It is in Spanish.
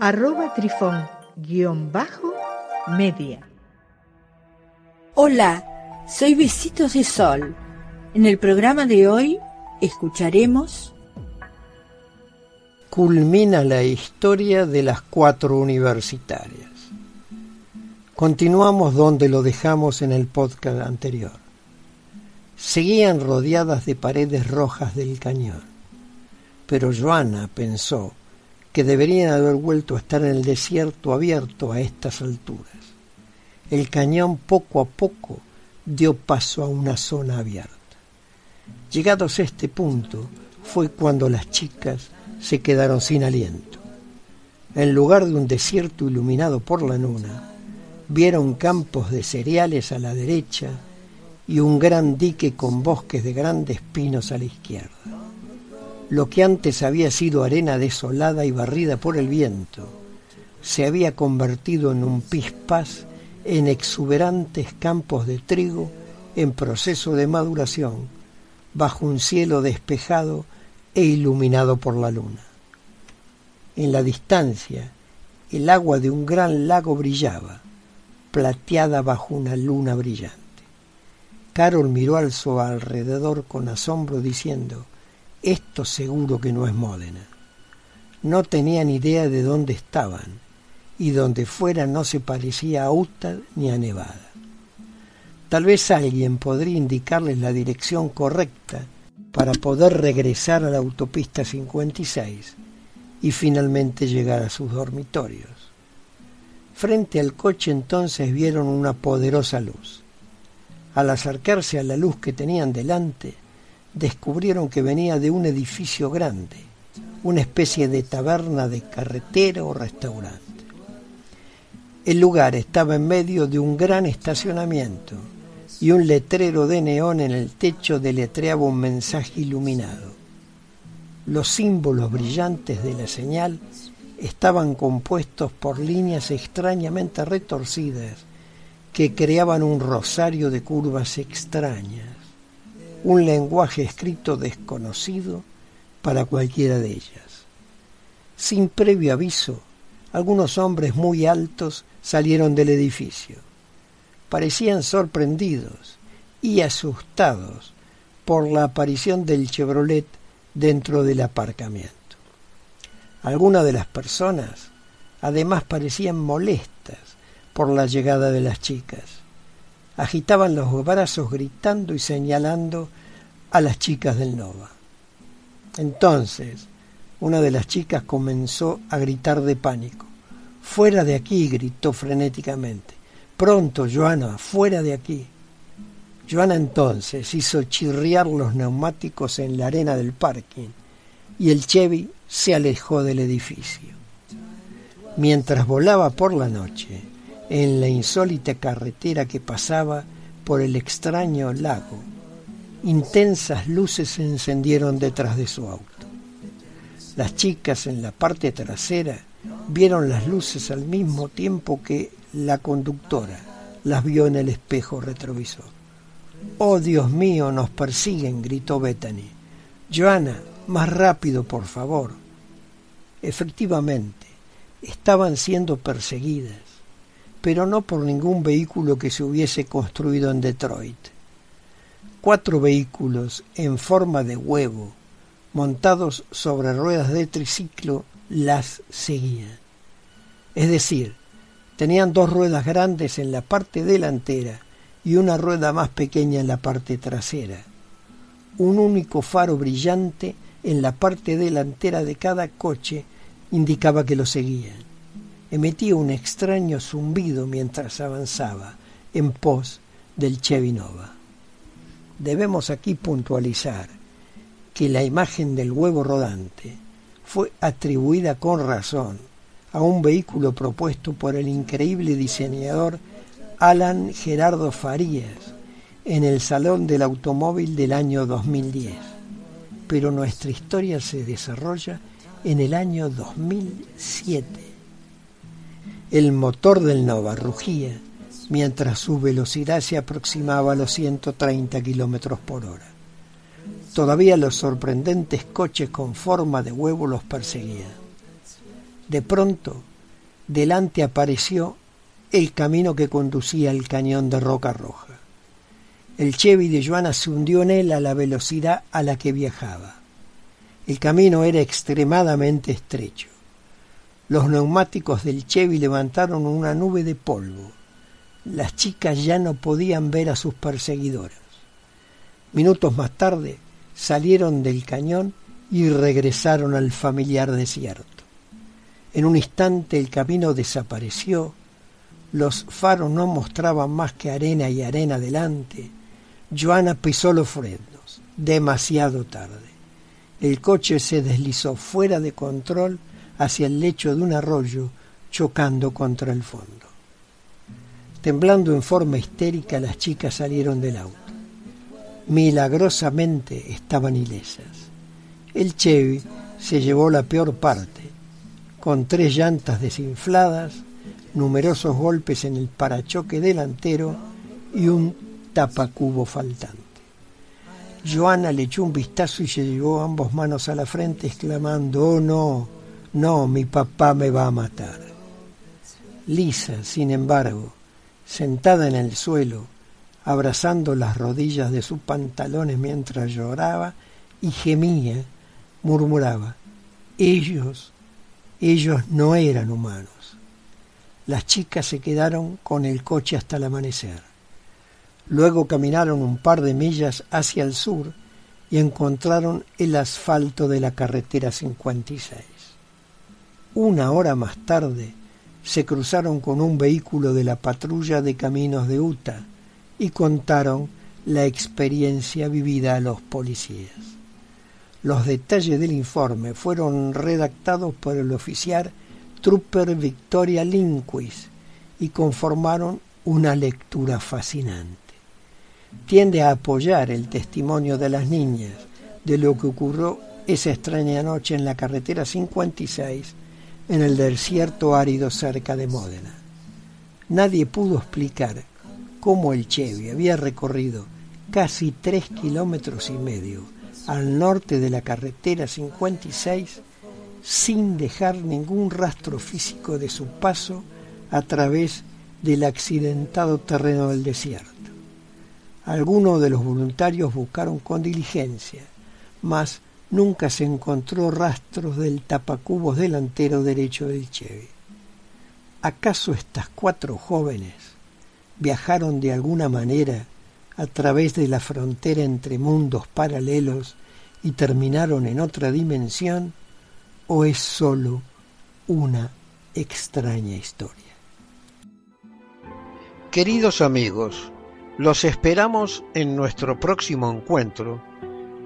arroba trifón guion bajo media. Hola, soy Besitos de Sol. En el programa de hoy escucharemos... Culmina la historia de las cuatro universitarias. Continuamos donde lo dejamos en el podcast anterior. Seguían rodeadas de paredes rojas del cañón, pero Joana pensó que deberían haber vuelto a estar en el desierto abierto a estas alturas. El cañón poco a poco dio paso a una zona abierta. Llegados a este punto fue cuando las chicas se quedaron sin aliento. En lugar de un desierto iluminado por la luna, vieron campos de cereales a la derecha y un gran dique con bosques de grandes pinos a la izquierda. Lo que antes había sido arena desolada y barrida por el viento, se había convertido en un pispás en exuberantes campos de trigo en proceso de maduración, bajo un cielo despejado e iluminado por la luna. En la distancia, el agua de un gran lago brillaba, plateada bajo una luna brillante. Carol miró al su alrededor con asombro diciendo, esto seguro que no es Módena. No tenían idea de dónde estaban, y donde fuera no se parecía a Utah ni a Nevada. Tal vez alguien podría indicarles la dirección correcta para poder regresar a la autopista 56 y finalmente llegar a sus dormitorios. Frente al coche entonces vieron una poderosa luz. Al acercarse a la luz que tenían delante, descubrieron que venía de un edificio grande, una especie de taberna de carretera o restaurante. El lugar estaba en medio de un gran estacionamiento y un letrero de neón en el techo deletreaba un mensaje iluminado. Los símbolos brillantes de la señal estaban compuestos por líneas extrañamente retorcidas que creaban un rosario de curvas extrañas un lenguaje escrito desconocido para cualquiera de ellas. Sin previo aviso, algunos hombres muy altos salieron del edificio. Parecían sorprendidos y asustados por la aparición del Chevrolet dentro del aparcamiento. Algunas de las personas además parecían molestas por la llegada de las chicas agitaban los brazos gritando y señalando a las chicas del Nova. Entonces, una de las chicas comenzó a gritar de pánico. Fuera de aquí, gritó frenéticamente. Pronto, Joana, fuera de aquí. Joana entonces hizo chirriar los neumáticos en la arena del parking y el Chevy se alejó del edificio. Mientras volaba por la noche, en la insólita carretera que pasaba por el extraño lago. Intensas luces se encendieron detrás de su auto. Las chicas en la parte trasera vieron las luces al mismo tiempo que la conductora las vio en el espejo retrovisor. Oh Dios mío, nos persiguen, gritó Bethany. Joana, más rápido, por favor. Efectivamente, estaban siendo perseguidas pero no por ningún vehículo que se hubiese construido en Detroit. Cuatro vehículos en forma de huevo, montados sobre ruedas de triciclo, las seguían. Es decir, tenían dos ruedas grandes en la parte delantera y una rueda más pequeña en la parte trasera. Un único faro brillante en la parte delantera de cada coche indicaba que lo seguían emitía un extraño zumbido mientras avanzaba en pos del Chevinova. Debemos aquí puntualizar que la imagen del huevo rodante fue atribuida con razón a un vehículo propuesto por el increíble diseñador Alan Gerardo Farías en el Salón del Automóvil del año 2010. Pero nuestra historia se desarrolla en el año 2007. El motor del Nova rugía mientras su velocidad se aproximaba a los 130 kilómetros por hora. Todavía los sorprendentes coches con forma de huevo los perseguían. De pronto, delante apareció el camino que conducía al cañón de Roca Roja. El Chevy de Joana se hundió en él a la velocidad a la que viajaba. El camino era extremadamente estrecho. Los neumáticos del Chevy levantaron una nube de polvo. Las chicas ya no podían ver a sus perseguidoras. Minutos más tarde salieron del cañón y regresaron al familiar desierto. En un instante el camino desapareció, los faros no mostraban más que arena y arena delante. Joana pisó los frenos, demasiado tarde. El coche se deslizó fuera de control hacia el lecho de un arroyo, chocando contra el fondo. Temblando en forma histérica, las chicas salieron del auto. Milagrosamente estaban ilesas. El Chevy se llevó la peor parte, con tres llantas desinfladas, numerosos golpes en el parachoque delantero y un tapacubo faltante. Joana le echó un vistazo y se llevó ambas manos a la frente exclamando, oh no, no, mi papá me va a matar. Lisa, sin embargo, sentada en el suelo, abrazando las rodillas de sus pantalones mientras lloraba y gemía, murmuraba, ellos, ellos no eran humanos. Las chicas se quedaron con el coche hasta el amanecer. Luego caminaron un par de millas hacia el sur y encontraron el asfalto de la carretera 56. Una hora más tarde se cruzaron con un vehículo de la patrulla de caminos de Utah y contaron la experiencia vivida a los policías. Los detalles del informe fueron redactados por el oficial Trooper Victoria Linquist y conformaron una lectura fascinante. Tiende a apoyar el testimonio de las niñas de lo que ocurrió esa extraña noche en la carretera 56 en el desierto árido cerca de Módena. Nadie pudo explicar cómo el Chevy había recorrido casi tres kilómetros y medio al norte de la carretera 56 sin dejar ningún rastro físico de su paso a través del accidentado terreno del desierto. Algunos de los voluntarios buscaron con diligencia, mas nunca se encontró rastros del tapacubos delantero derecho del Chevy. ¿Acaso estas cuatro jóvenes viajaron de alguna manera a través de la frontera entre mundos paralelos y terminaron en otra dimensión? ¿O es sólo una extraña historia? Queridos amigos, los esperamos en nuestro próximo encuentro